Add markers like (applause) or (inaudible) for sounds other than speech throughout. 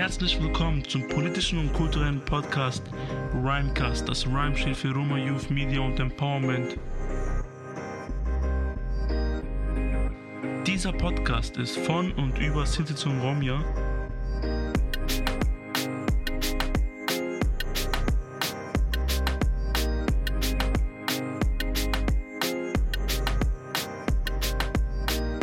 Herzlich willkommen zum politischen und kulturellen Podcast Rhymecast. Das Rhyme steht für Roma Youth Media und Empowerment. Dieser Podcast ist von und über Sinti und Romja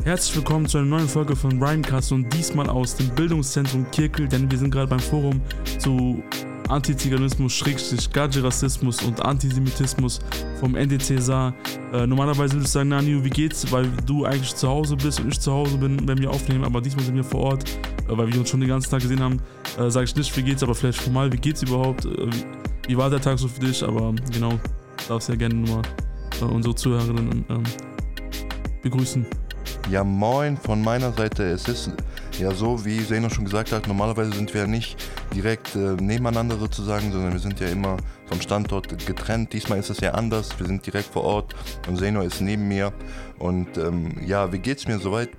Herzlich willkommen zu einer neuen Folge von Rhymecast und diesmal aus dem Bildungszentrum Kirkel, denn wir sind gerade beim Forum zu Antiziganismus, Schrägstrich, Gaji-Rassismus und Antisemitismus vom NDC Saar. Äh, normalerweise würde ich sagen, Naniu, wie geht's? Weil du eigentlich zu Hause bist und ich zu Hause bin, wenn wir aufnehmen, aber diesmal sind wir vor Ort, äh, weil wir uns schon den ganzen Tag gesehen haben. Äh, sage ich nicht, wie geht's, aber vielleicht formal, wie geht's überhaupt? Äh, wie, wie, war der Tag so für dich? Aber genau, darfst ja gerne nur äh, unsere Zuhörerinnen ähm, begrüßen. Ja, moin von meiner Seite. Es ist ja so, wie Zeno schon gesagt hat, normalerweise sind wir nicht direkt äh, nebeneinander sozusagen, sondern wir sind ja immer vom Standort getrennt. Diesmal ist es ja anders. Wir sind direkt vor Ort und Zeno ist neben mir. Und ähm, ja, wie geht's mir soweit?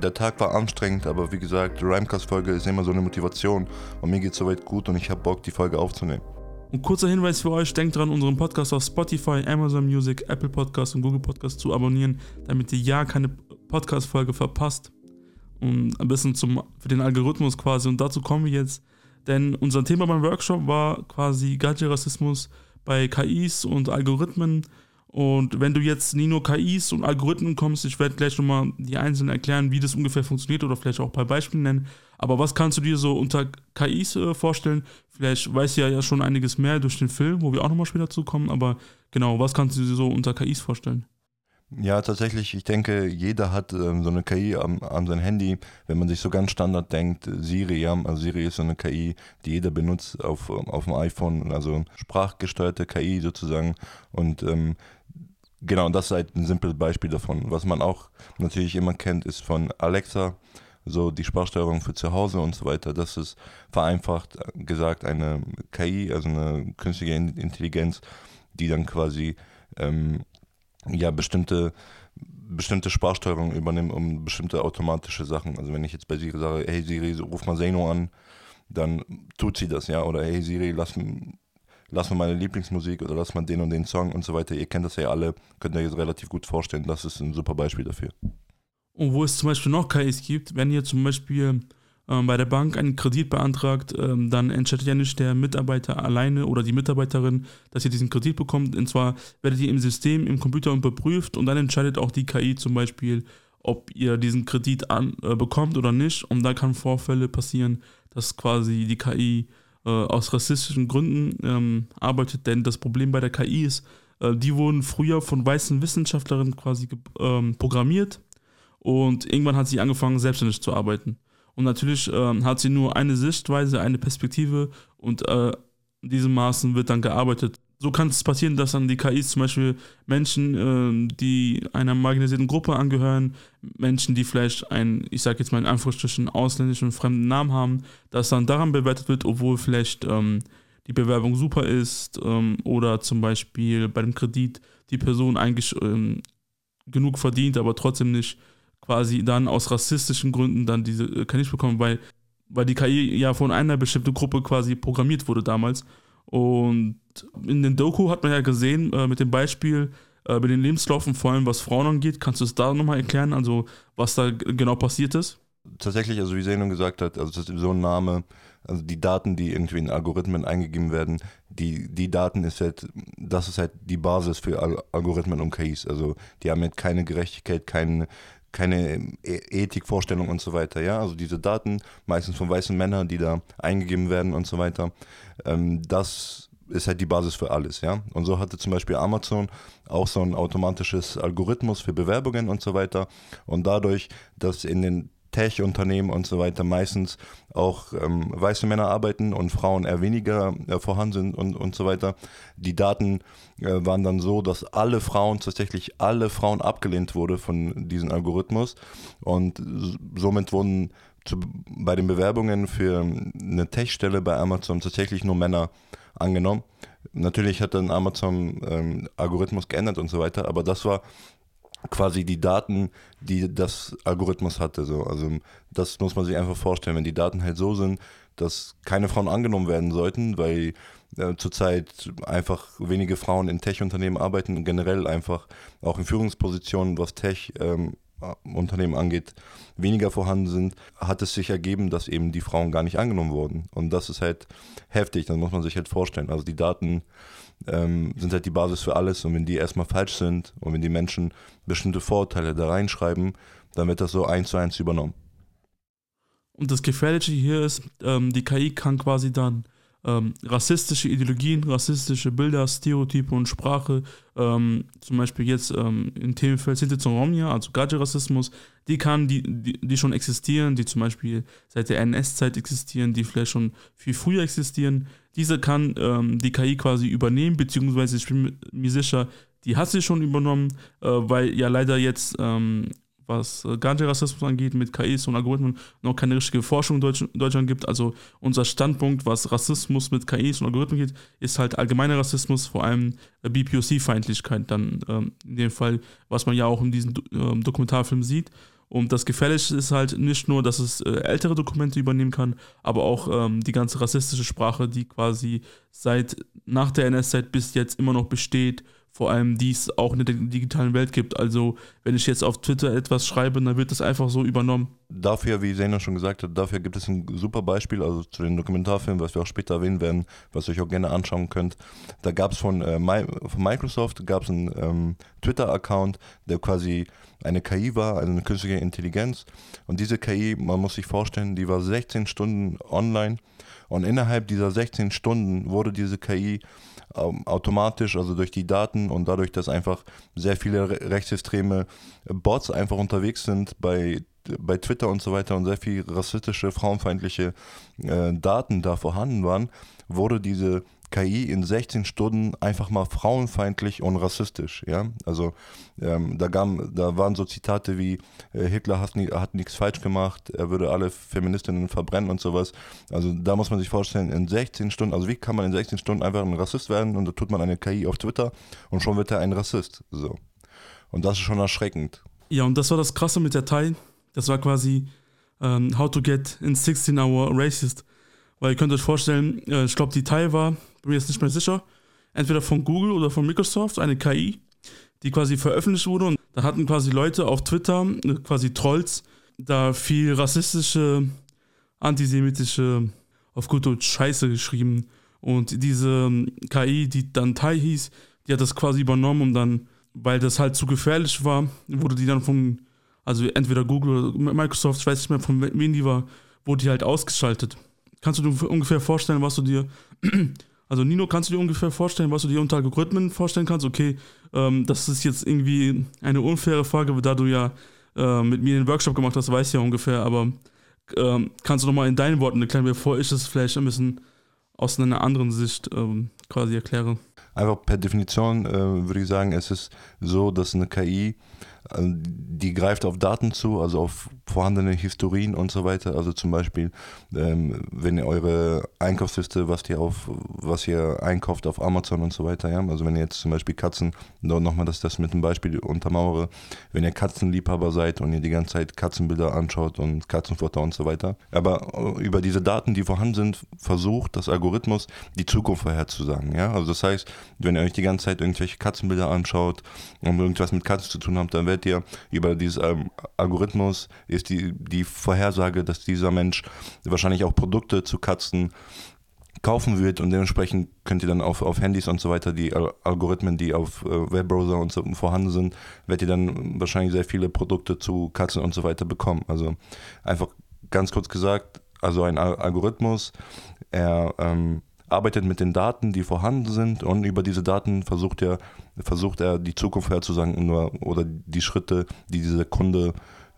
Der Tag war anstrengend, aber wie gesagt, Rhymecast-Folge ist immer so eine Motivation und mir geht's soweit gut und ich habe Bock, die Folge aufzunehmen. Und kurzer Hinweis für euch, denkt dran, unseren Podcast auf Spotify, Amazon Music, Apple Podcast und Google Podcast zu abonnieren, damit ihr ja keine Podcast-Folge verpasst. Und ein bisschen zum, für den Algorithmus quasi. Und dazu kommen wir jetzt. Denn unser Thema beim Workshop war quasi Gadget-Rassismus bei KIs und Algorithmen. Und wenn du jetzt nie nur KIs und Algorithmen kommst, ich werde gleich nochmal die einzelnen erklären, wie das ungefähr funktioniert oder vielleicht auch ein paar Beispiele nennen. Aber was kannst du dir so unter KIs äh, vorstellen? Vielleicht weißt du ja, ja schon einiges mehr durch den Film, wo wir auch nochmal später zukommen. Aber genau, was kannst du dir so unter KIs vorstellen? Ja, tatsächlich, ich denke, jeder hat ähm, so eine KI an, an sein Handy. Wenn man sich so ganz Standard denkt, Siri, ja, also Siri ist so eine KI, die jeder benutzt auf, auf dem iPhone, also sprachgesteuerte KI sozusagen. Und ähm, genau, das ist halt ein simples Beispiel davon. Was man auch natürlich immer kennt, ist von Alexa, so die Sprachsteuerung für zu Hause und so weiter. Das ist vereinfacht gesagt eine KI, also eine künstliche Intelligenz, die dann quasi ähm, ja bestimmte bestimmte Sprachsteuerung übernehmen, um bestimmte automatische Sachen. Also wenn ich jetzt bei Siri sage, hey Siri, ruf mal Zeno an, dann tut sie das, ja. Oder hey Siri, lass, lass mal meine Lieblingsmusik oder lass mal den und den Song und so weiter. Ihr kennt das ja alle, könnt ihr euch relativ gut vorstellen. Das ist ein super Beispiel dafür. Und wo es zum Beispiel noch KIs gibt, wenn ihr zum Beispiel ähm, bei der Bank einen Kredit beantragt, ähm, dann entscheidet ja nicht der Mitarbeiter alleine oder die Mitarbeiterin, dass ihr diesen Kredit bekommt. Und zwar werdet ihr im System, im Computer überprüft und dann entscheidet auch die KI zum Beispiel, ob ihr diesen Kredit an, äh, bekommt oder nicht. Und da kann Vorfälle passieren, dass quasi die KI äh, aus rassistischen Gründen ähm, arbeitet. Denn das Problem bei der KI ist, äh, die wurden früher von weißen Wissenschaftlerinnen quasi ähm, programmiert und irgendwann hat sie angefangen, selbstständig zu arbeiten. Und natürlich ähm, hat sie nur eine Sichtweise, eine Perspektive und äh, in diesem Maßen wird dann gearbeitet. So kann es passieren, dass dann die KIs zum Beispiel Menschen, äh, die einer marginalisierten Gruppe angehören, Menschen, die vielleicht einen, ich sage jetzt mal in Anführungsstrichen, ausländischen fremden Namen haben, dass dann daran bewertet wird, obwohl vielleicht ähm, die Bewerbung super ist ähm, oder zum Beispiel bei dem Kredit die Person eigentlich ähm, genug verdient, aber trotzdem nicht quasi dann aus rassistischen Gründen dann diese äh, KI bekommen, weil, weil die KI ja von einer bestimmten Gruppe quasi programmiert wurde damals. Und in den Doku hat man ja gesehen, äh, mit dem Beispiel, äh, mit den Lebenslaufen, vor allem was Frauen angeht, kannst du es da nochmal erklären, also was da genau passiert ist? Tatsächlich, also wie Zenon gesagt hat, also das ist so ein Name, also die Daten, die irgendwie in Algorithmen eingegeben werden, die, die Daten ist halt, das ist halt die Basis für Algorithmen und KIs. Also die haben halt keine Gerechtigkeit, keinen keine e-, Ethikvorstellung und so weiter. Ja, also diese Daten, meistens von weißen Männern, die da eingegeben werden und so weiter, ähm, das ist halt die Basis für alles, ja. Und so hatte zum Beispiel Amazon auch so ein automatisches Algorithmus für Bewerbungen und so weiter. Und dadurch, dass in den Tech-Unternehmen und so weiter meistens auch ähm, weiße Männer arbeiten und Frauen eher weniger äh, vorhanden sind und, und so weiter. Die Daten äh, waren dann so, dass alle Frauen, tatsächlich alle Frauen abgelehnt wurde von diesem Algorithmus und somit wurden zu, bei den Bewerbungen für eine Tech-Stelle bei Amazon tatsächlich nur Männer angenommen. Natürlich hat dann Amazon ähm, Algorithmus geändert und so weiter, aber das war quasi die Daten, die das Algorithmus hatte. So. Also das muss man sich einfach vorstellen. Wenn die Daten halt so sind, dass keine Frauen angenommen werden sollten, weil äh, zurzeit einfach wenige Frauen in Tech-Unternehmen arbeiten und generell einfach auch in Führungspositionen, was Tech ähm, Unternehmen angeht, weniger vorhanden sind, hat es sich ergeben, dass eben die Frauen gar nicht angenommen wurden. Und das ist halt heftig, das muss man sich halt vorstellen. Also die Daten ähm, sind halt die Basis für alles und wenn die erstmal falsch sind und wenn die Menschen bestimmte Vorurteile da reinschreiben, dann wird das so eins zu eins übernommen. Und das Gefährliche hier ist, ähm, die KI kann quasi dann ähm, rassistische Ideologien, rassistische Bilder, Stereotype und Sprache, ähm, zum Beispiel jetzt ähm, im Themenfeld Sinti Romnia, also Gaji-Rassismus, die kann, die, die, die, schon existieren, die zum Beispiel seit der NS-Zeit existieren, die vielleicht schon viel früher existieren, diese kann ähm, die KI quasi übernehmen, beziehungsweise ich bin mir sicher, die hat sie schon übernommen, äh, weil ja leider jetzt ähm, was äh, Ganja-Rassismus angeht, mit KIs und Algorithmen noch keine richtige Forschung in Deutsch, Deutschland gibt. Also unser Standpunkt, was Rassismus mit KIs und Algorithmen geht, ist halt allgemeiner Rassismus, vor allem äh, BPOC-Feindlichkeit dann ähm, in dem Fall, was man ja auch in diesem ähm, Dokumentarfilm sieht. Und das Gefährliche ist halt nicht nur, dass es äh, ältere Dokumente übernehmen kann, aber auch ähm, die ganze rassistische Sprache, die quasi seit nach der NS-Zeit bis jetzt immer noch besteht vor allem die es auch in der digitalen Welt gibt. Also wenn ich jetzt auf Twitter etwas schreibe, dann wird das einfach so übernommen. Dafür, wie Zena schon gesagt hat, dafür gibt es ein super Beispiel, also zu den Dokumentarfilmen, was wir auch später erwähnen werden, was ihr euch auch gerne anschauen könnt. Da gab es von, äh, von Microsoft gab es einen ähm, Twitter-Account, der quasi eine KI war, also eine künstliche Intelligenz. Und diese KI, man muss sich vorstellen, die war 16 Stunden online und innerhalb dieser 16 Stunden wurde diese KI ähm, automatisch, also durch die Daten und dadurch, dass einfach sehr viele rechtsextreme Bots einfach unterwegs sind bei bei Twitter und so weiter und sehr viel rassistische, frauenfeindliche äh, Daten da vorhanden waren, wurde diese KI in 16 Stunden einfach mal frauenfeindlich und rassistisch. Ja? Also ähm, da, gab, da waren so Zitate wie äh, Hitler hat, nie, hat nichts falsch gemacht, er würde alle Feministinnen verbrennen und sowas. Also da muss man sich vorstellen, in 16 Stunden, also wie kann man in 16 Stunden einfach ein Rassist werden und da tut man eine KI auf Twitter und schon wird er ein Rassist. So. Und das ist schon erschreckend. Ja, und das war das Krasse mit der Teil. Das war quasi ähm, How to Get in 16 Hour Racist. Weil ihr könnt euch vorstellen, äh, ich glaube, die Teil war bin mir jetzt nicht mehr sicher, entweder von Google oder von Microsoft, eine KI, die quasi veröffentlicht wurde. Und da hatten quasi Leute auf Twitter, äh, quasi Trolls, da viel rassistische, antisemitische, auf gut Deutsch Scheiße geschrieben. Und diese ähm, KI, die dann Tai hieß, die hat das quasi übernommen und dann, weil das halt zu gefährlich war, wurde die dann von, also entweder Google oder Microsoft, ich weiß nicht mehr von wem die war, wurde die halt ausgeschaltet. Kannst du dir ungefähr vorstellen, was du dir also Nino, kannst du dir ungefähr vorstellen, was du dir unter Algorithmen vorstellen kannst? Okay, ähm, das ist jetzt irgendwie eine unfaire Frage, da du ja äh, mit mir den Workshop gemacht hast, weißt ja ungefähr, aber ähm, kannst du nochmal in deinen Worten erklären, bevor ich das vielleicht ein bisschen aus einer anderen Sicht ähm, quasi erkläre? Einfach per Definition äh, würde ich sagen, es ist so, dass eine KI also, die greift auf Daten zu, also auf vorhandene Historien und so weiter. Also zum Beispiel, ähm, wenn ihr eure Einkaufsliste, was ihr auf, was ihr einkauft auf Amazon und so weiter, ja. Also wenn ihr jetzt zum Beispiel Katzen, nochmal, dass das mit einem Beispiel untermauere, wenn ihr Katzenliebhaber seid und ihr die ganze Zeit Katzenbilder anschaut und Katzenfutter und so weiter. Aber äh, über diese Daten, die vorhanden sind, versucht das Algorithmus die Zukunft vorherzusagen, ja. Also das heißt, wenn ihr euch die ganze Zeit irgendwelche Katzenbilder anschaut und irgendwas mit Katzen zu tun habt, dann werdet ihr über dieses ähm, Algorithmus ist die, die Vorhersage, dass dieser Mensch wahrscheinlich auch Produkte zu Katzen kaufen wird und dementsprechend könnt ihr dann auf, auf Handys und so weiter die Algorithmen, die auf äh, Webbrowser und so vorhanden sind, werdet ihr dann wahrscheinlich sehr viele Produkte zu Katzen und so weiter bekommen. Also einfach ganz kurz gesagt, also ein Algorithmus, er ähm, arbeitet mit den Daten, die vorhanden sind und über diese Daten versucht er, versucht er die Zukunft vorherzusagen oder die Schritte, die dieser Kunde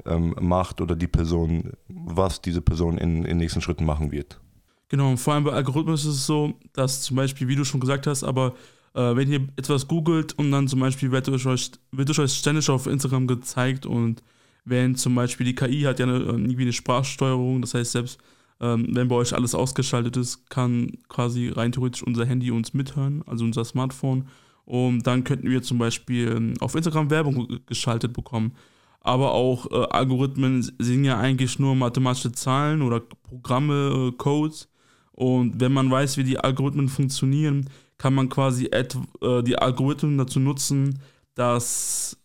ähm, macht oder die Person, was diese Person in, den nächsten Schritten machen wird. Genau, und vor allem bei Algorithmus ist es so, dass zum Beispiel, wie du schon gesagt hast, aber äh, wenn ihr etwas googelt und dann zum Beispiel wird euch, wird euch ständig auf Instagram gezeigt und wenn zum Beispiel die KI hat ja eine, irgendwie eine Sprachsteuerung, das heißt selbst ähm, wenn bei euch alles ausgeschaltet ist, kann quasi rein theoretisch unser Handy uns mithören, also unser Smartphone. Und dann könnten wir zum Beispiel ähm, auf Instagram Werbung geschaltet bekommen. Aber auch äh, Algorithmen sind ja eigentlich nur mathematische Zahlen oder Programme, äh, Codes, Und wenn man weiß, wie die Algorithmen funktionieren, kann man quasi äh, die Algorithmen dazu nutzen, dass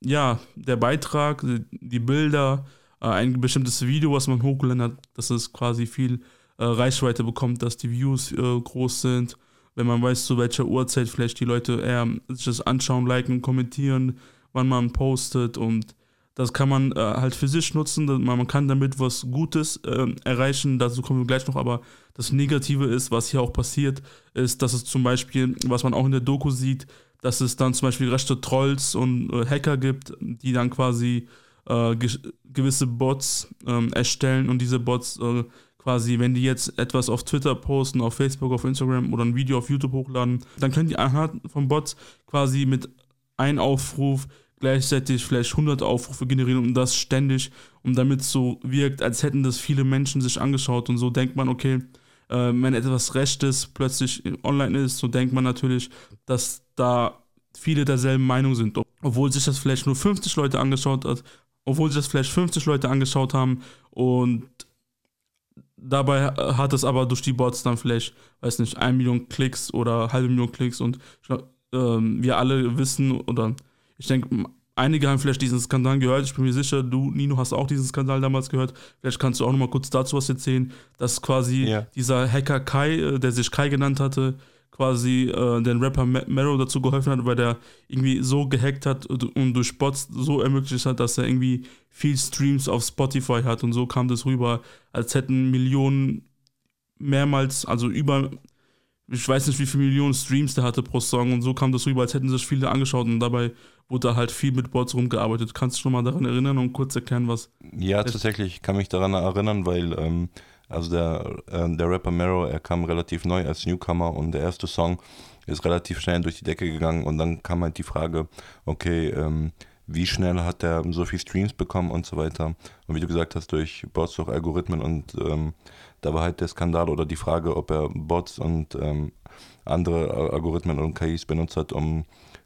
ja, der Beitrag, die Bilder, ein bestimmtes Video, was man hochgeladen hat, dass es quasi viel äh, Reichweite bekommt, dass die Views äh, groß sind. Wenn man weiß, zu welcher Uhrzeit vielleicht die Leute eher sich das anschauen, liken, kommentieren, wann man postet und das kann man äh, halt für sich nutzen. Man kann damit was Gutes äh, erreichen. Dazu kommen wir gleich noch. Aber das Negative ist, was hier auch passiert, ist, dass es zum Beispiel, was man auch in der Doku sieht, dass es dann zum Beispiel rechte Trolls und äh, Hacker gibt, die dann quasi äh, ge gewisse Bots ähm, erstellen und diese Bots äh, quasi, wenn die jetzt etwas auf Twitter posten, auf Facebook, auf Instagram oder ein Video auf YouTube hochladen, dann können die anhand von Bots quasi mit einem Aufruf gleichzeitig vielleicht 100 Aufrufe generieren und das ständig und damit so wirkt, als hätten das viele Menschen sich angeschaut und so denkt man, okay, äh, wenn etwas Rechtes plötzlich online ist, so denkt man natürlich, dass da viele derselben Meinung sind, obwohl sich das vielleicht nur 50 Leute angeschaut hat, obwohl sich das vielleicht 50 Leute angeschaut haben und dabei hat es aber durch die Bots dann vielleicht, weiß nicht, 1 Million Klicks oder halbe Million Klicks und äh, wir alle wissen oder ich denke, einige haben vielleicht diesen Skandal gehört. Ich bin mir sicher, du, Nino, hast auch diesen Skandal damals gehört. Vielleicht kannst du auch nochmal kurz dazu was erzählen, dass quasi ja. dieser Hacker Kai, äh, der sich Kai genannt hatte, quasi äh, den Rapper Mero dazu geholfen hat, weil der irgendwie so gehackt hat und durch Bots so ermöglicht hat, dass er irgendwie viel Streams auf Spotify hat und so kam das rüber, als hätten Millionen mehrmals, also über ich weiß nicht, wie viele Millionen Streams der hatte pro Song und so kam das rüber, als hätten sich viele angeschaut und dabei wurde da halt viel mit Bots rumgearbeitet. Kannst du schon mal daran erinnern und kurz erklären, was. Ja, tatsächlich, ich kann mich daran erinnern, weil ähm, also der, äh, der Rapper Mero, er kam relativ neu als Newcomer und der erste Song ist relativ schnell durch die Decke gegangen und dann kam halt die Frage, okay, ähm, wie schnell hat er so viel Streams bekommen und so weiter. Und wie du gesagt hast, durch Bots, durch Algorithmen und ähm, da war halt der Skandal oder die Frage, ob er Bots und ähm, andere Algorithmen und KIs benutzt hat, um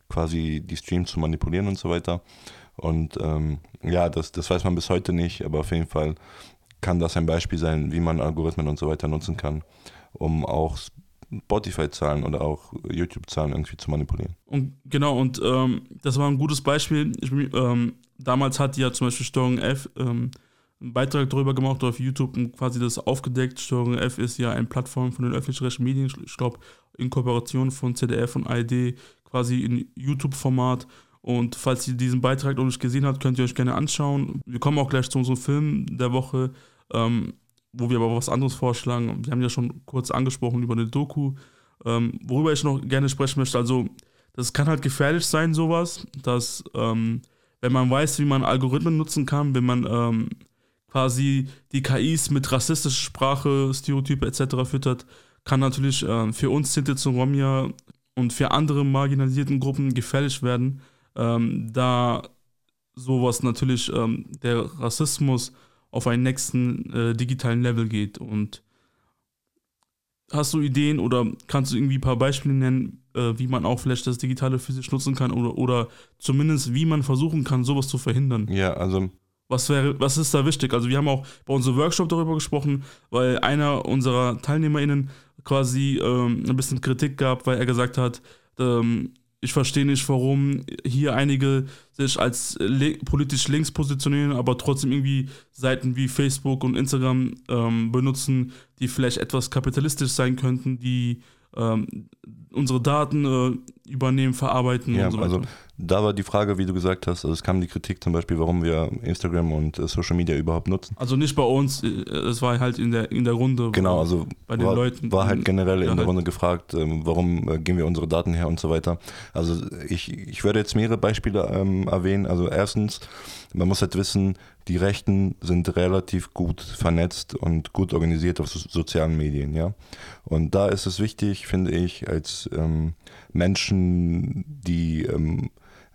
quasi die Streams zu manipulieren und so weiter. Und ähm, ja, das, das weiß man bis heute nicht, aber auf jeden Fall kann das ein Beispiel sein, wie man Algorithmen und so weiter nutzen kann, um auch Spotify-Zahlen oder auch YouTube-Zahlen irgendwie zu manipulieren. Und genau, und ähm, das war ein gutes Beispiel. Ich, ähm, damals hat ja zum Beispiel Steuerung F ähm, einen Beitrag darüber gemacht auf YouTube und quasi das aufgedeckt. Steuerung F ist ja eine Plattform von den öffentlich-rechtlichen Medien, ich glaube in Kooperation von ZDF und ARD, quasi in YouTube-Format. Und falls ihr diesen Beitrag noch nicht gesehen habt, könnt ihr euch gerne anschauen. Wir kommen auch gleich zu unserem Film der Woche, ähm, wo wir aber was anderes vorschlagen. Wir haben ja schon kurz angesprochen über eine Doku, ähm, worüber ich noch gerne sprechen möchte. Also, das kann halt gefährlich sein, sowas, dass, ähm, wenn man weiß, wie man Algorithmen nutzen kann, wenn man ähm, quasi die KIs mit rassistischer Sprache, Stereotype etc. füttert, kann natürlich äh, für uns Sinti und Romja und für andere marginalisierten Gruppen gefährlich werden, ähm, da sowas natürlich ähm, der Rassismus auf einen nächsten äh, digitalen Level geht. Und hast du Ideen oder kannst du irgendwie ein paar Beispiele nennen, äh, wie man auch vielleicht das Digitale physisch nutzen kann oder, oder zumindest wie man versuchen kann, sowas zu verhindern? Ja, also was, wäre, was ist da wichtig? Also wir haben auch bei unserem Workshop darüber gesprochen, weil einer unserer TeilnehmerInnen quasi ähm, ein bisschen Kritik gab, weil er gesagt hat, ähm, ich verstehe nicht, warum hier einige sich als politisch links positionieren, aber trotzdem irgendwie Seiten wie Facebook und Instagram ähm, benutzen, die vielleicht etwas kapitalistisch sein könnten, die ähm, unsere Daten äh, übernehmen, verarbeiten ja, und so weiter. Also da war die Frage, wie du gesagt hast, also es kam die Kritik zum Beispiel, warum wir Instagram und äh, Social Media überhaupt nutzen. Also nicht bei uns, äh, es war halt in der, in der Runde. Genau, also bei den war, Leuten. War halt generell in der halt. Runde gefragt, ähm, warum äh, geben wir unsere Daten her und so weiter. Also ich, ich werde jetzt mehrere Beispiele ähm, erwähnen. Also erstens, man muss halt wissen, die Rechten sind relativ gut vernetzt und gut organisiert auf so, sozialen Medien, ja. Und da ist es wichtig, finde ich, als ähm, Menschen, die ähm,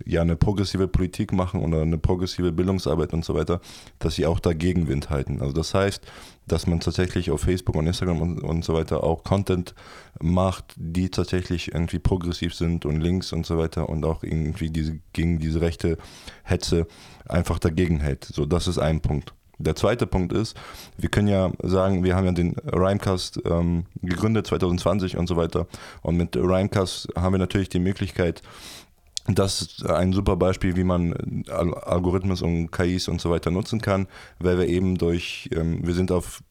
ja eine progressive Politik machen oder eine progressive Bildungsarbeit und so weiter, dass sie auch da Gegenwind halten. Also das heißt, dass man tatsächlich auf Facebook und Instagram und, und so weiter auch Content macht, die tatsächlich irgendwie progressiv sind und links und so weiter und auch irgendwie diese, gegen diese rechte Hetze einfach dagegen hält. So, das ist ein Punkt. Der zweite Punkt ist, wir können ja sagen, wir haben ja den Rhymecast ähm, gegründet 2020 und so weiter. Und mit Rhymecast haben wir natürlich die Möglichkeit, das ist ein super Beispiel, wie man Algorithmus und KIs und so weiter nutzen kann, weil wir eben durch, ähm, wir sind auf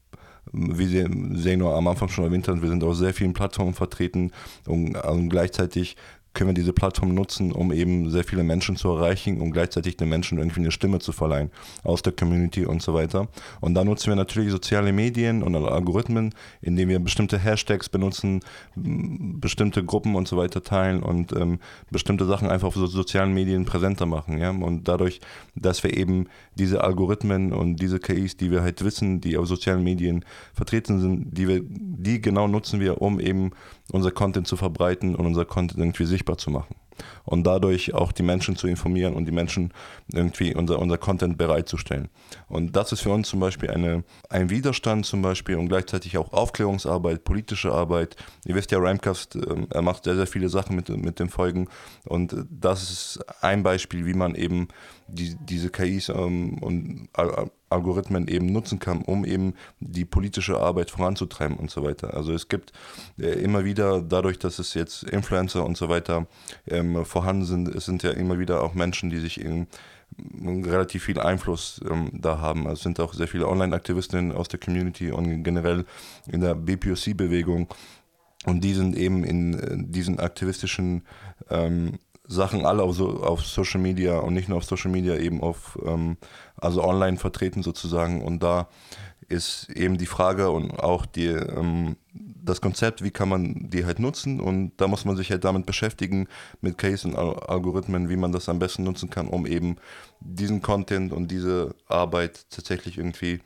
wie Sie nur am Anfang schon erwähnt haben, wir sind auf sehr vielen Plattformen vertreten und gleichzeitig können wir diese Plattform nutzen, um eben sehr viele Menschen zu erreichen und gleichzeitig den Menschen irgendwie eine Stimme zu verleihen aus der Community und so weiter. Und da nutzen wir natürlich soziale Medien und Algorithmen, indem wir bestimmte Hashtags benutzen, bestimmte Gruppen und so weiter teilen und ähm, bestimmte Sachen einfach auf so sozialen Medien präsenter machen. Ja? Und dadurch, dass wir eben diese Algorithmen und diese KIs, die wir halt wissen, die auf sozialen Medien vertreten sind, die wir, die genau nutzen wir, um eben unser Content zu verbreiten und unser Content irgendwie sichtbar zu machen. Und dadurch auch die Menschen zu informieren und die Menschen irgendwie unser, unser Content bereitzustellen. Und das ist für uns zum Beispiel eine, ein Widerstand zum Beispiel und gleichzeitig auch Aufklärungsarbeit, politische Arbeit. Ihr wisst ja, Ramcast, ähm, er macht sehr, sehr viele Sachen mit, mit den Folgen. Und das ist ein Beispiel, wie man eben die, diese KIs ähm, und Algorithmen eben nutzen kann, um eben die politische Arbeit voranzutreiben und so weiter. Also es gibt äh, immer wieder, dadurch, dass es jetzt Influencer und so weiter ähm, vorhanden sind, es sind ja immer wieder auch Menschen, die sich in, relativ viel Einfluss ähm, da haben. Also es sind auch sehr viele Online-Aktivistinnen aus der Community und generell in der BPOC-Bewegung. Und die sind eben in äh, diesen aktivistischen ähm, Sachen alle auf, so, auf Social Media und nicht nur auf Social Media, eben auf, ähm, also online vertreten sozusagen. Und da ist eben die Frage und auch die, ähm, das Konzept, wie kann man die halt nutzen und da muss man sich halt damit beschäftigen, mit Case und Algorithmen, wie man das am besten nutzen kann, um eben diesen Content und diese Arbeit tatsächlich irgendwie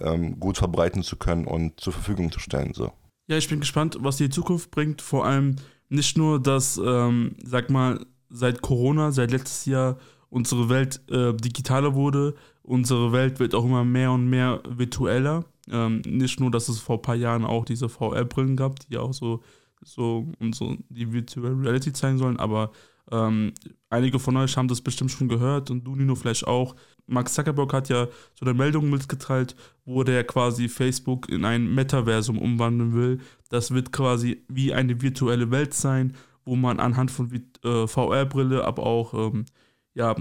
ähm, gut verbreiten zu können und zur Verfügung zu stellen. So. Ja, ich bin gespannt, was die Zukunft bringt. Vor allem nicht nur, dass, ähm, sag mal, seit Corona, seit letztes Jahr unsere Welt äh, digitaler wurde. Unsere Welt wird auch immer mehr und mehr virtueller. Ähm, nicht nur, dass es vor ein paar Jahren auch diese VR-Brillen gab, die auch so, so und so die Virtual Reality zeigen sollen, aber ähm, einige von euch haben das bestimmt schon gehört und du, Nino, vielleicht auch. Mark Zuckerberg hat ja so eine Meldung mitgeteilt, wo der quasi Facebook in ein Metaversum umwandeln will. Das wird quasi wie eine virtuelle Welt sein, wo man anhand von äh, VR-Brille, aber auch ähm, ja,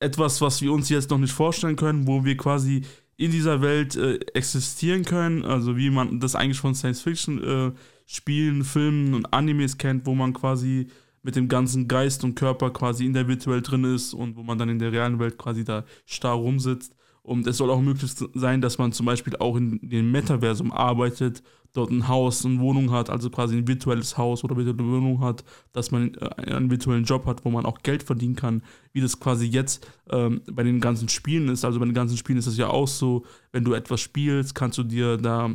etwas, was wir uns jetzt noch nicht vorstellen können, wo wir quasi in dieser Welt äh, existieren können, also wie man das eigentlich von Science-Fiction-Spielen, äh, Filmen und Animes kennt, wo man quasi mit dem ganzen Geist und Körper quasi in der Virtuell drin ist und wo man dann in der realen Welt quasi da starr rumsitzt. Und es soll auch möglich sein, dass man zum Beispiel auch in dem Metaversum arbeitet dort ein Haus, eine Wohnung hat, also quasi ein virtuelles Haus oder virtuelle Wohnung hat, dass man äh, einen virtuellen Job hat, wo man auch Geld verdienen kann, wie das quasi jetzt ähm, bei den ganzen Spielen ist. Also bei den ganzen Spielen ist es ja auch so, wenn du etwas spielst, kannst du dir da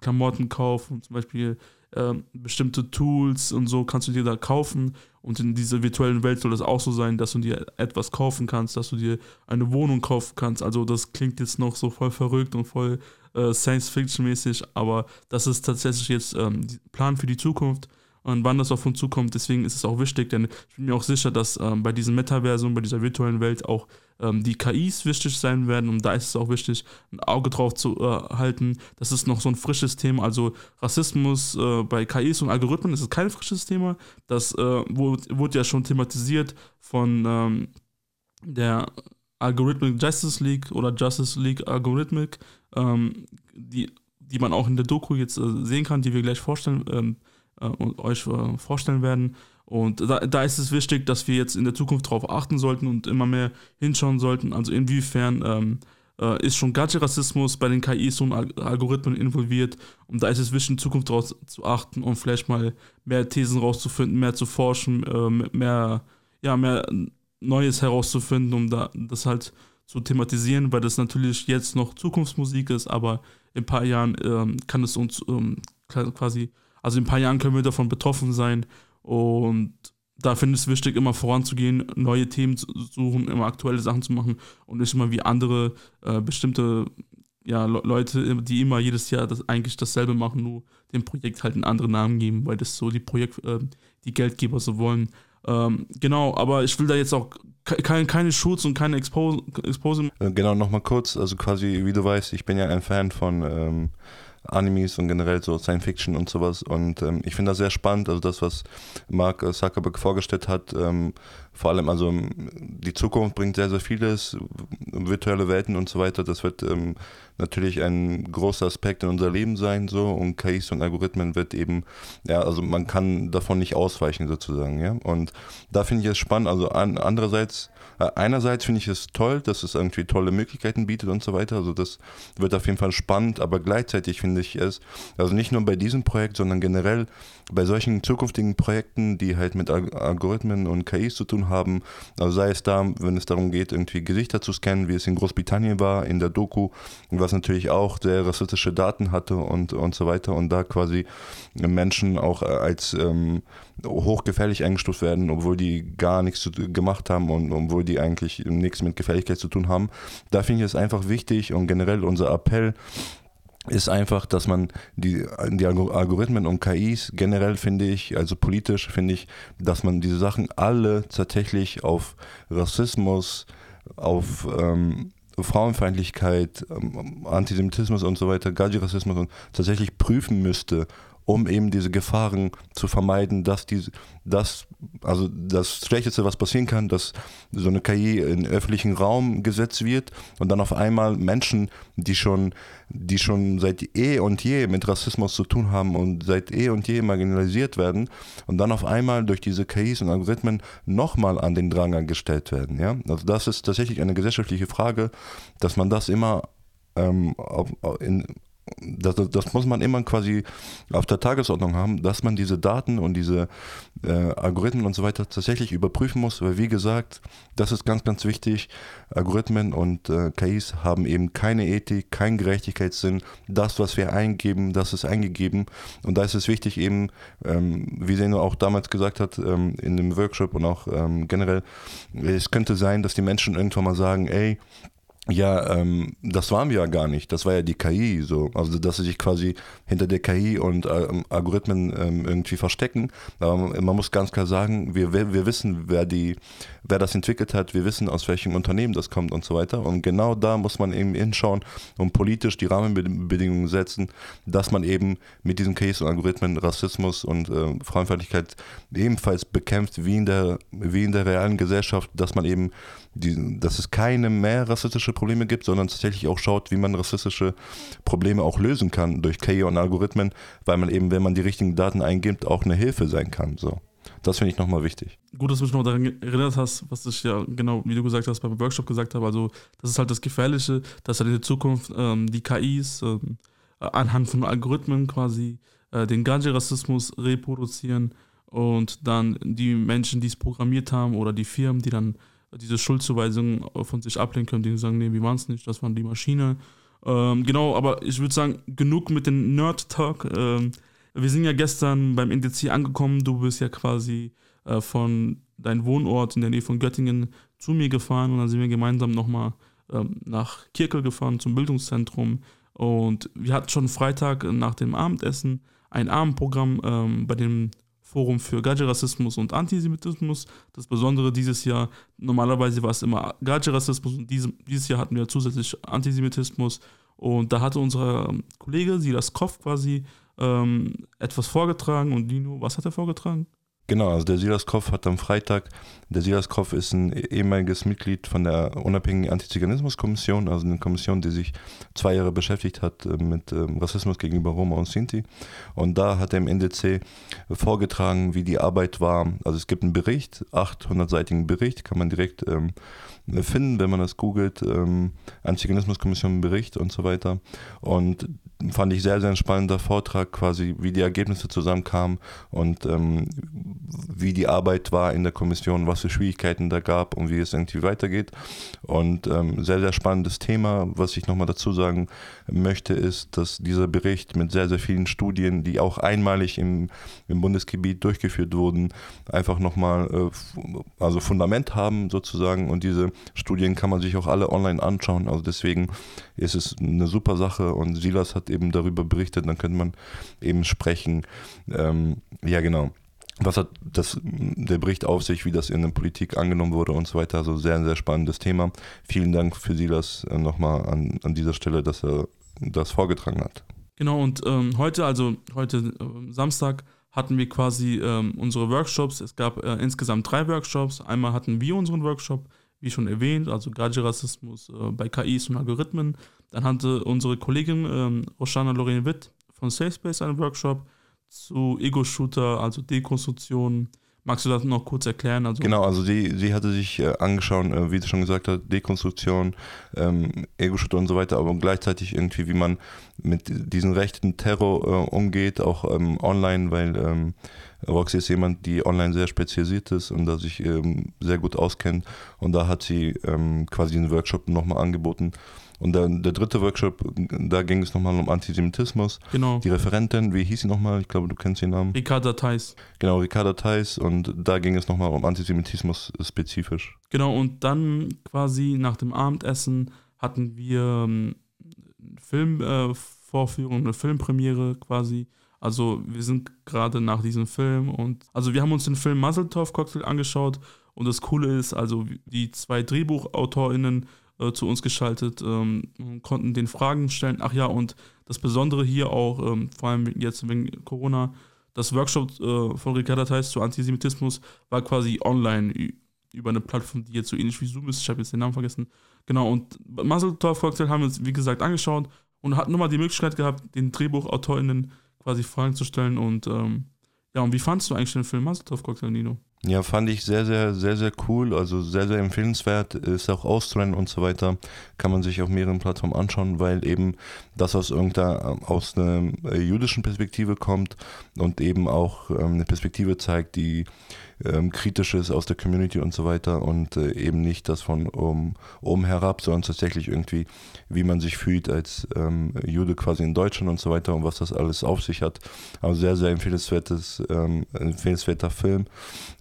Klamotten kaufen, zum Beispiel äh, bestimmte Tools und so kannst du dir da kaufen. Und in dieser virtuellen Welt soll es auch so sein, dass du dir etwas kaufen kannst, dass du dir eine Wohnung kaufen kannst. Also das klingt jetzt noch so voll verrückt und voll äh, Science-Fiction-mäßig, aber das ist tatsächlich jetzt ähm, Plan für die Zukunft und wann das auf uns zukommt. Deswegen ist es auch wichtig, denn ich bin mir auch sicher, dass ähm, bei diesem Metaversum, bei dieser virtuellen Welt auch ähm, die KIs wichtig sein werden und da ist es auch wichtig, ein Auge drauf zu äh, halten. Das ist noch so ein frisches Thema. Also Rassismus äh, bei KIs und Algorithmen ist kein frisches Thema. Das äh, wurde, wurde, ja schon thematisiert von ähm, der Algorithmic Justice League oder Justice League Algorithmic, ähm, die, die man auch in der Doku jetzt äh, sehen kann, die wir gleich vorstellen, ähm, äh, euch äh, vorstellen werden. Und da, da ist es wichtig, dass wir jetzt in der Zukunft darauf achten sollten und immer mehr hinschauen sollten. Also inwiefern ähm, äh, ist schon Gadget-Rassismus bei den KIs und Algorithmen involviert. Und da ist es wichtig, in Zukunft darauf zu achten und vielleicht mal mehr Thesen rauszufinden, mehr zu forschen, äh, mehr, ja, mehr Neues herauszufinden, um da, das halt zu thematisieren, weil das natürlich jetzt noch Zukunftsmusik ist, aber in ein paar Jahren ähm, kann es uns ähm, quasi, also in ein paar Jahren können wir davon betroffen sein und da finde ich es wichtig, immer voranzugehen, neue Themen zu suchen, immer aktuelle Sachen zu machen und nicht immer wie andere äh, bestimmte ja, Leute, die immer jedes Jahr das, eigentlich dasselbe machen, nur dem Projekt halt einen anderen Namen geben, weil das so die Projekt, äh, die Geldgeber so wollen. Ähm, genau, aber ich will da jetzt auch keine, keine Shoots und keine. Expose. Äh, genau, nochmal kurz, also quasi, wie du weißt, ich bin ja ein Fan von ähm, Animes und generell so Science Fiction und sowas. Und ähm, ich finde das sehr spannend, also das, was Mark Zuckerberg vorgestellt hat, ähm, vor allem also die Zukunft bringt sehr, sehr vieles, virtuelle Welten und so weiter. Das wird ähm, natürlich ein großer Aspekt in unser Leben sein, so und KIs und Algorithmen wird eben, ja, also man kann davon nicht ausweichen sozusagen, ja. Und da finde ich es spannend. Also an, andererseits äh, einerseits finde ich es toll, dass es irgendwie tolle Möglichkeiten bietet und so weiter. Also das wird auf jeden Fall spannend, aber gleichzeitig finde ich es, also nicht nur bei diesem Projekt, sondern generell bei solchen zukünftigen Projekten, die halt mit Algorithmen und KIs zu tun haben, also sei es da, wenn es darum geht, irgendwie Gesichter zu scannen, wie es in Großbritannien war, in der Doku, was natürlich auch sehr rassistische Daten hatte und, und so weiter und da quasi Menschen auch als ähm, hochgefährlich eingestuft werden, obwohl die gar nichts gemacht haben und obwohl die eigentlich nichts mit Gefährlichkeit zu tun haben. Da finde ich es einfach wichtig und generell unser Appell, ist einfach, dass man die, die Algorithmen und KIs generell finde ich, also politisch finde ich, dass man diese Sachen alle tatsächlich auf Rassismus, auf ähm, Frauenfeindlichkeit, ähm, Antisemitismus und so weiter, Gaji-Rassismus tatsächlich prüfen müsste um eben diese Gefahren zu vermeiden, dass die, dass, also das Schlechteste, was passieren kann, dass so eine KI in öffentlichen Raum gesetzt wird und dann auf einmal Menschen, die schon, die schon seit eh und je mit Rassismus zu tun haben und seit eh und je marginalisiert werden und dann auf einmal durch diese KIs und Algorithmen nochmal an den Drang gestellt werden. Ja? Also das ist tatsächlich eine gesellschaftliche Frage, dass man das immer ähm, in, das, das, muss man immer quasi auf der Tagesordnung haben, dass man diese Daten und diese äh, Algorithmen und so weiter tatsächlich überprüfen muss, weil wie gesagt, das ist ganz, ganz wichtig. Algorithmen und äh, KIs haben eben keine Ethik, keinen Gerechtigkeitssinn. Das, was wir eingeben, das ist eingegeben. Und da ist es wichtig eben, ähm, wie Seno auch damals gesagt hat, ähm, in dem Workshop und auch ähm, generell, es könnte sein, dass die Menschen irgendwann mal sagen, ey, ja, ähm, das waren wir ja gar nicht. Das war ja die KI, so. Also, dass sie sich quasi hinter der KI und äh, Algorithmen ähm, irgendwie verstecken. Aber man muss ganz klar sagen, wir, wir wissen, wer die, wer das entwickelt hat, wir wissen, aus welchem Unternehmen das kommt und so weiter. Und genau da muss man eben hinschauen und politisch die Rahmenbedingungen setzen, dass man eben mit diesen KIs und Algorithmen Rassismus und äh, Frauenfeindlichkeit ebenfalls bekämpft, wie in der, wie in der realen Gesellschaft, dass man eben die, dass es keine mehr rassistische Probleme gibt, sondern tatsächlich auch schaut, wie man rassistische Probleme auch lösen kann durch KI und Algorithmen, weil man eben, wenn man die richtigen Daten eingibt, auch eine Hilfe sein kann. So. Das finde ich nochmal wichtig. Gut, dass du mich noch daran erinnert hast, was ich ja genau, wie du gesagt hast, beim Workshop gesagt habe. Also, das ist halt das Gefährliche, dass halt in der Zukunft ähm, die KIs ähm, anhand von Algorithmen quasi äh, den Gadget-Rassismus reproduzieren und dann die Menschen, die es programmiert haben oder die Firmen, die dann diese Schuldzuweisungen von sich ablehnen können, die sagen, nee, wir waren es nicht, das waren die Maschine. Ähm, genau, aber ich würde sagen, genug mit dem Nerd-Talk. Ähm, wir sind ja gestern beim NDC angekommen. Du bist ja quasi äh, von deinem Wohnort in der Nähe von Göttingen zu mir gefahren und dann sind wir gemeinsam nochmal ähm, nach Kirkel gefahren zum Bildungszentrum. Und wir hatten schon Freitag nach dem Abendessen ein Abendprogramm, ähm, bei dem Forum für Gadget-Rassismus und Antisemitismus. Das Besondere dieses Jahr, normalerweise war es immer Gadget-Rassismus und diese, dieses Jahr hatten wir zusätzlich Antisemitismus. Und da hatte unser Kollege Silas Koff quasi ähm, etwas vorgetragen. Und Dino, was hat er vorgetragen? Genau, also der Silas Koff hat am Freitag, der Silas Koff ist ein ehemaliges Mitglied von der unabhängigen Antiziganismuskommission, also eine Kommission, die sich zwei Jahre beschäftigt hat äh, mit ähm, Rassismus gegenüber Roma und Sinti. Und da hat er im NDC vorgetragen, wie die Arbeit war. Also es gibt einen Bericht, 800-seitigen Bericht, kann man direkt ähm, finden, wenn man das googelt, ähm, Antiziganismuskommission Bericht und so weiter. Und fand ich sehr, sehr spannender Vortrag, quasi wie die Ergebnisse zusammenkamen und ähm, wie die Arbeit war in der Kommission, was für Schwierigkeiten da gab und wie es irgendwie weitergeht. Und ähm, sehr, sehr spannendes Thema. Was ich nochmal dazu sagen möchte, ist, dass dieser Bericht mit sehr, sehr vielen Studien, die auch einmalig im, im Bundesgebiet durchgeführt wurden, einfach nochmal äh, also Fundament haben sozusagen. Und diese Studien kann man sich auch alle online anschauen. Also deswegen ist es eine super Sache und Silas hat eben darüber berichtet, dann könnte man eben sprechen. Ähm, ja, genau. was hat das, der Bericht auf sich, wie das in der Politik angenommen wurde und so weiter. Also sehr, sehr spannendes Thema. Vielen Dank für Silas äh, nochmal an, an dieser Stelle, dass er das vorgetragen hat. Genau, und ähm, heute, also heute äh, Samstag, hatten wir quasi ähm, unsere Workshops. Es gab äh, insgesamt drei Workshops. Einmal hatten wir unseren Workshop, wie schon erwähnt, also Gadget-Rassismus äh, bei KIs und Algorithmen. Dann hatte unsere Kollegin ähm, Roshana Lorraine Witt von SafeSpace einen Workshop zu Ego-Shooter, also Dekonstruktion. Magst du das noch kurz erklären? Also genau, also sie, sie hatte sich äh, angeschaut, äh, wie sie schon gesagt hat, Dekonstruktion, ähm, Ego-Shooter und so weiter, aber gleichzeitig irgendwie, wie man mit diesem rechten Terror äh, umgeht, auch ähm, online, weil ähm, Roxy ist jemand, die online sehr spezialisiert ist und da sich ähm, sehr gut auskennt. Und da hat sie ähm, quasi einen Workshop nochmal angeboten. Und dann der dritte Workshop, da ging es nochmal um Antisemitismus. Genau. Die Referentin, wie hieß sie nochmal? Ich glaube, du kennst den Namen. Ricarda Theis. Genau, Ricarda Theis. Und da ging es nochmal um Antisemitismus spezifisch. Genau, und dann quasi nach dem Abendessen hatten wir ähm, Filmvorführung, äh, eine Filmpremiere quasi. Also wir sind gerade nach diesem Film und also wir haben uns den Film Muzzletov Cocktail angeschaut und das Coole ist, also die zwei DrehbuchautorInnen äh, zu uns geschaltet, ähm, konnten den Fragen stellen. Ach ja, und das Besondere hier auch, ähm, vor allem jetzt wegen Corona, das Workshop äh, von Ricarda Theis zu Antisemitismus war quasi online über eine Plattform, die jetzt so ähnlich wie Zoom ist. Ich habe jetzt den Namen vergessen. Genau, und Muzzletov Cocktail haben wir uns, wie gesagt, angeschaut und hatten nochmal die Möglichkeit gehabt, den DrehbuchautorInnen quasi Fragen zu stellen. Und ähm, ja, und wie fandest du eigentlich den Film Muzzletov Cocktail, Nino? Ja, fand ich sehr, sehr, sehr, sehr cool. Also sehr, sehr empfehlenswert. Ist auch auszurennen und so weiter. Kann man sich auf mehreren Plattformen anschauen, weil eben das aus irgendeiner, aus einer äh, jüdischen Perspektive kommt und eben auch ähm, eine Perspektive zeigt, die ähm, Kritisches aus der Community und so weiter und äh, eben nicht das von um, oben herab, sondern tatsächlich irgendwie, wie man sich fühlt als ähm, Jude quasi in Deutschland und so weiter und was das alles auf sich hat. Also sehr, sehr empfehlenswertes, ähm, empfehlenswerter Film.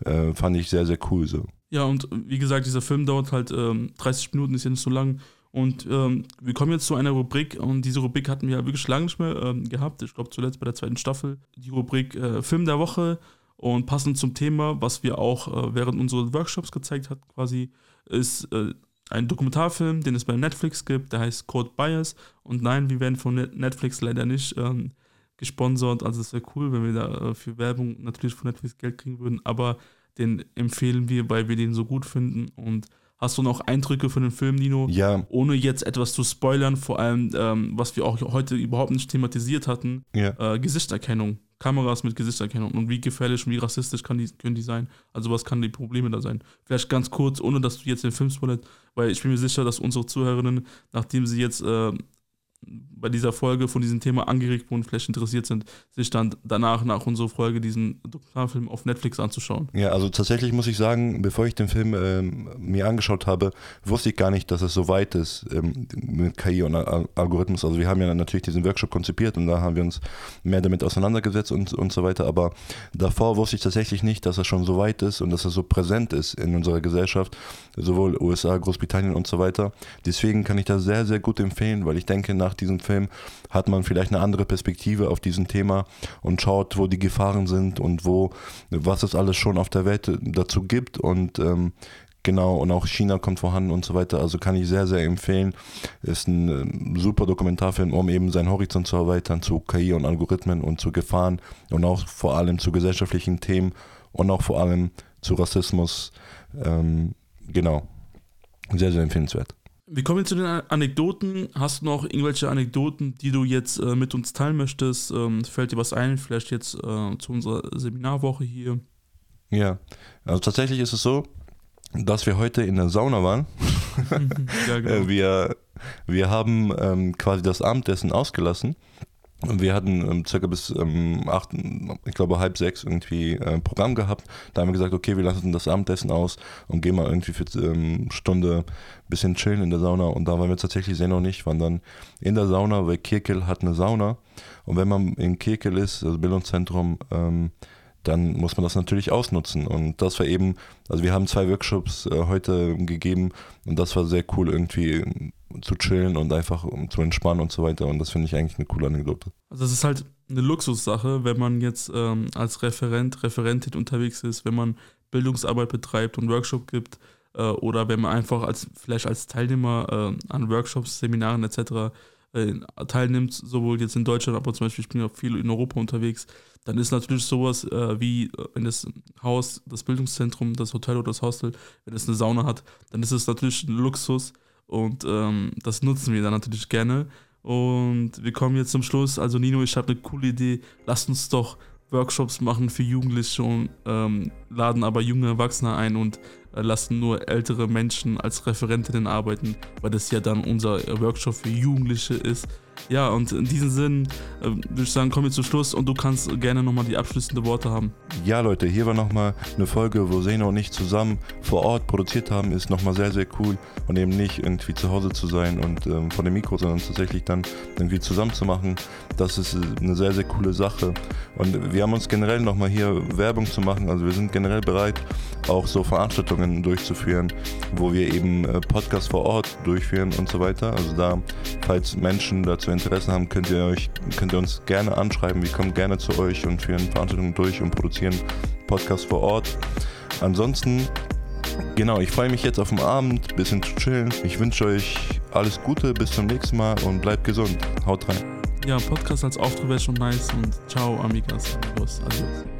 Äh, fand ich sehr, sehr cool so. Ja, und wie gesagt, dieser Film dauert halt 30 ähm, Minuten, ist ja nicht so lang. Und ähm, wir kommen jetzt zu einer Rubrik und diese Rubrik hatten wir ja wirklich lange nicht mehr ähm, gehabt. Ich glaube zuletzt bei der zweiten Staffel. Die Rubrik äh, Film der Woche. Und passend zum Thema, was wir auch äh, während unserer Workshops gezeigt hat, quasi, ist äh, ein Dokumentarfilm, den es bei Netflix gibt, der heißt Code Bias. Und nein, wir werden von Netflix leider nicht ähm, gesponsert. Also es wäre cool, wenn wir da äh, für Werbung natürlich von Netflix Geld kriegen würden, aber den empfehlen wir, weil wir den so gut finden. Und hast du noch Eindrücke von dem Film, Nino? Ja. Ohne jetzt etwas zu spoilern, vor allem, ähm, was wir auch heute überhaupt nicht thematisiert hatten, ja. äh, Gesichtserkennung. Kameras mit Gesichtserkennung und wie gefährlich und wie rassistisch die, können die sein. Also was kann die Probleme da sein. Vielleicht ganz kurz, ohne dass du jetzt den Film spoilert, weil ich bin mir sicher, dass unsere Zuhörerinnen, nachdem sie jetzt äh, bei dieser Folge von diesem Thema angeregt wurden, vielleicht interessiert sind, sich dann danach nach unserer Folge diesen Dokumentarfilm auf Netflix anzuschauen. Ja, also tatsächlich muss ich sagen, bevor ich den Film ähm, mir angeschaut habe, wusste ich gar nicht, dass es so weit ist ähm, mit KI und Algorithmus. Also wir haben ja natürlich diesen Workshop konzipiert und da haben wir uns mehr damit auseinandergesetzt und, und so weiter. Aber davor wusste ich tatsächlich nicht, dass es schon so weit ist und dass es so präsent ist in unserer Gesellschaft, sowohl USA, Großbritannien und so weiter. Deswegen kann ich das sehr, sehr gut empfehlen, weil ich denke, nach diesem Film hat man vielleicht eine andere Perspektive auf diesem Thema und schaut, wo die Gefahren sind und wo, was es alles schon auf der Welt dazu gibt und ähm, Genau, und auch China kommt vorhanden und so weiter. Also kann ich sehr, sehr empfehlen. Ist ein ähm, super Dokumentarfilm, um eben seinen Horizont zu erweitern zu KI und Algorithmen und zu Gefahren und auch vor allem zu gesellschaftlichen Themen und auch vor allem zu Rassismus. Ähm, genau. Sehr, sehr empfehlenswert. Wir kommen zu den Anekdoten. Hast du noch irgendwelche Anekdoten, die du jetzt äh, mit uns teilen möchtest? Ähm, fällt dir was ein? Vielleicht jetzt äh, zu unserer Seminarwoche hier? Ja, also tatsächlich ist es so, dass wir heute in der Sauna waren. (laughs) ja, genau. Äh, wir, wir haben ähm, quasi das Abendessen ausgelassen wir hatten ähm, circa bis ähm, acht, ich glaube halb sechs irgendwie äh, Programm gehabt. Da haben wir gesagt, okay, wir lassen das Abendessen aus und gehen mal irgendwie für ähm, Stunde bisschen chillen in der Sauna. Und da waren wir tatsächlich sehr noch nicht, waren dann in der Sauna, weil Kirkel hat eine Sauna. Und wenn man in Kirkel ist, also Bildungszentrum, ähm, dann muss man das natürlich ausnutzen. Und das war eben, also wir haben zwei Workshops äh, heute gegeben und das war sehr cool irgendwie zu chillen und einfach um zu entspannen und so weiter. Und das finde ich eigentlich eine coole Anekdote. Also das ist halt eine Luxussache, wenn man jetzt ähm, als Referent, Referentin unterwegs ist, wenn man Bildungsarbeit betreibt und Workshop gibt äh, oder wenn man einfach als vielleicht als Teilnehmer äh, an Workshops, Seminaren etc. Äh, teilnimmt, sowohl jetzt in Deutschland, aber zum Beispiel ich bin ja viel in Europa unterwegs, dann ist natürlich sowas äh, wie, äh, wenn das Haus, das Bildungszentrum, das Hotel oder das Hostel, wenn es eine Sauna hat, dann ist es natürlich ein Luxus und ähm, das nutzen wir dann natürlich gerne. Und wir kommen jetzt zum Schluss. Also Nino, ich habe eine coole Idee. Lasst uns doch Workshops machen für Jugendliche und ähm, laden aber junge Erwachsene ein und lassen nur ältere Menschen als Referentinnen arbeiten, weil das ja dann unser Workshop für Jugendliche ist. Ja, und in diesem Sinn äh, würde ich sagen, kommen wir zum Schluss und du kannst gerne nochmal die abschließenden Worte haben. Ja, Leute, hier war nochmal eine Folge, wo Seno und ich zusammen vor Ort produziert haben. Ist nochmal sehr, sehr cool und eben nicht irgendwie zu Hause zu sein und ähm, vor dem Mikro, sondern tatsächlich dann irgendwie zusammen zu machen. Das ist äh, eine sehr, sehr coole Sache. Und wir haben uns generell nochmal hier Werbung zu machen. Also wir sind generell bereit, auch so Veranstaltungen durchzuführen, wo wir eben äh, Podcasts vor Ort durchführen und so weiter. Also da, falls Menschen dazu Interesse haben, könnt ihr, euch, könnt ihr uns gerne anschreiben. Wir kommen gerne zu euch und führen Veranstaltungen durch und produzieren Podcasts vor Ort. Ansonsten, genau, ich freue mich jetzt auf den Abend, bisschen zu chillen. Ich wünsche euch alles Gute, bis zum nächsten Mal und bleibt gesund. Haut rein. Ja, Podcast als Auftritt wäre schon nice und ciao, amigas, amigos, adios.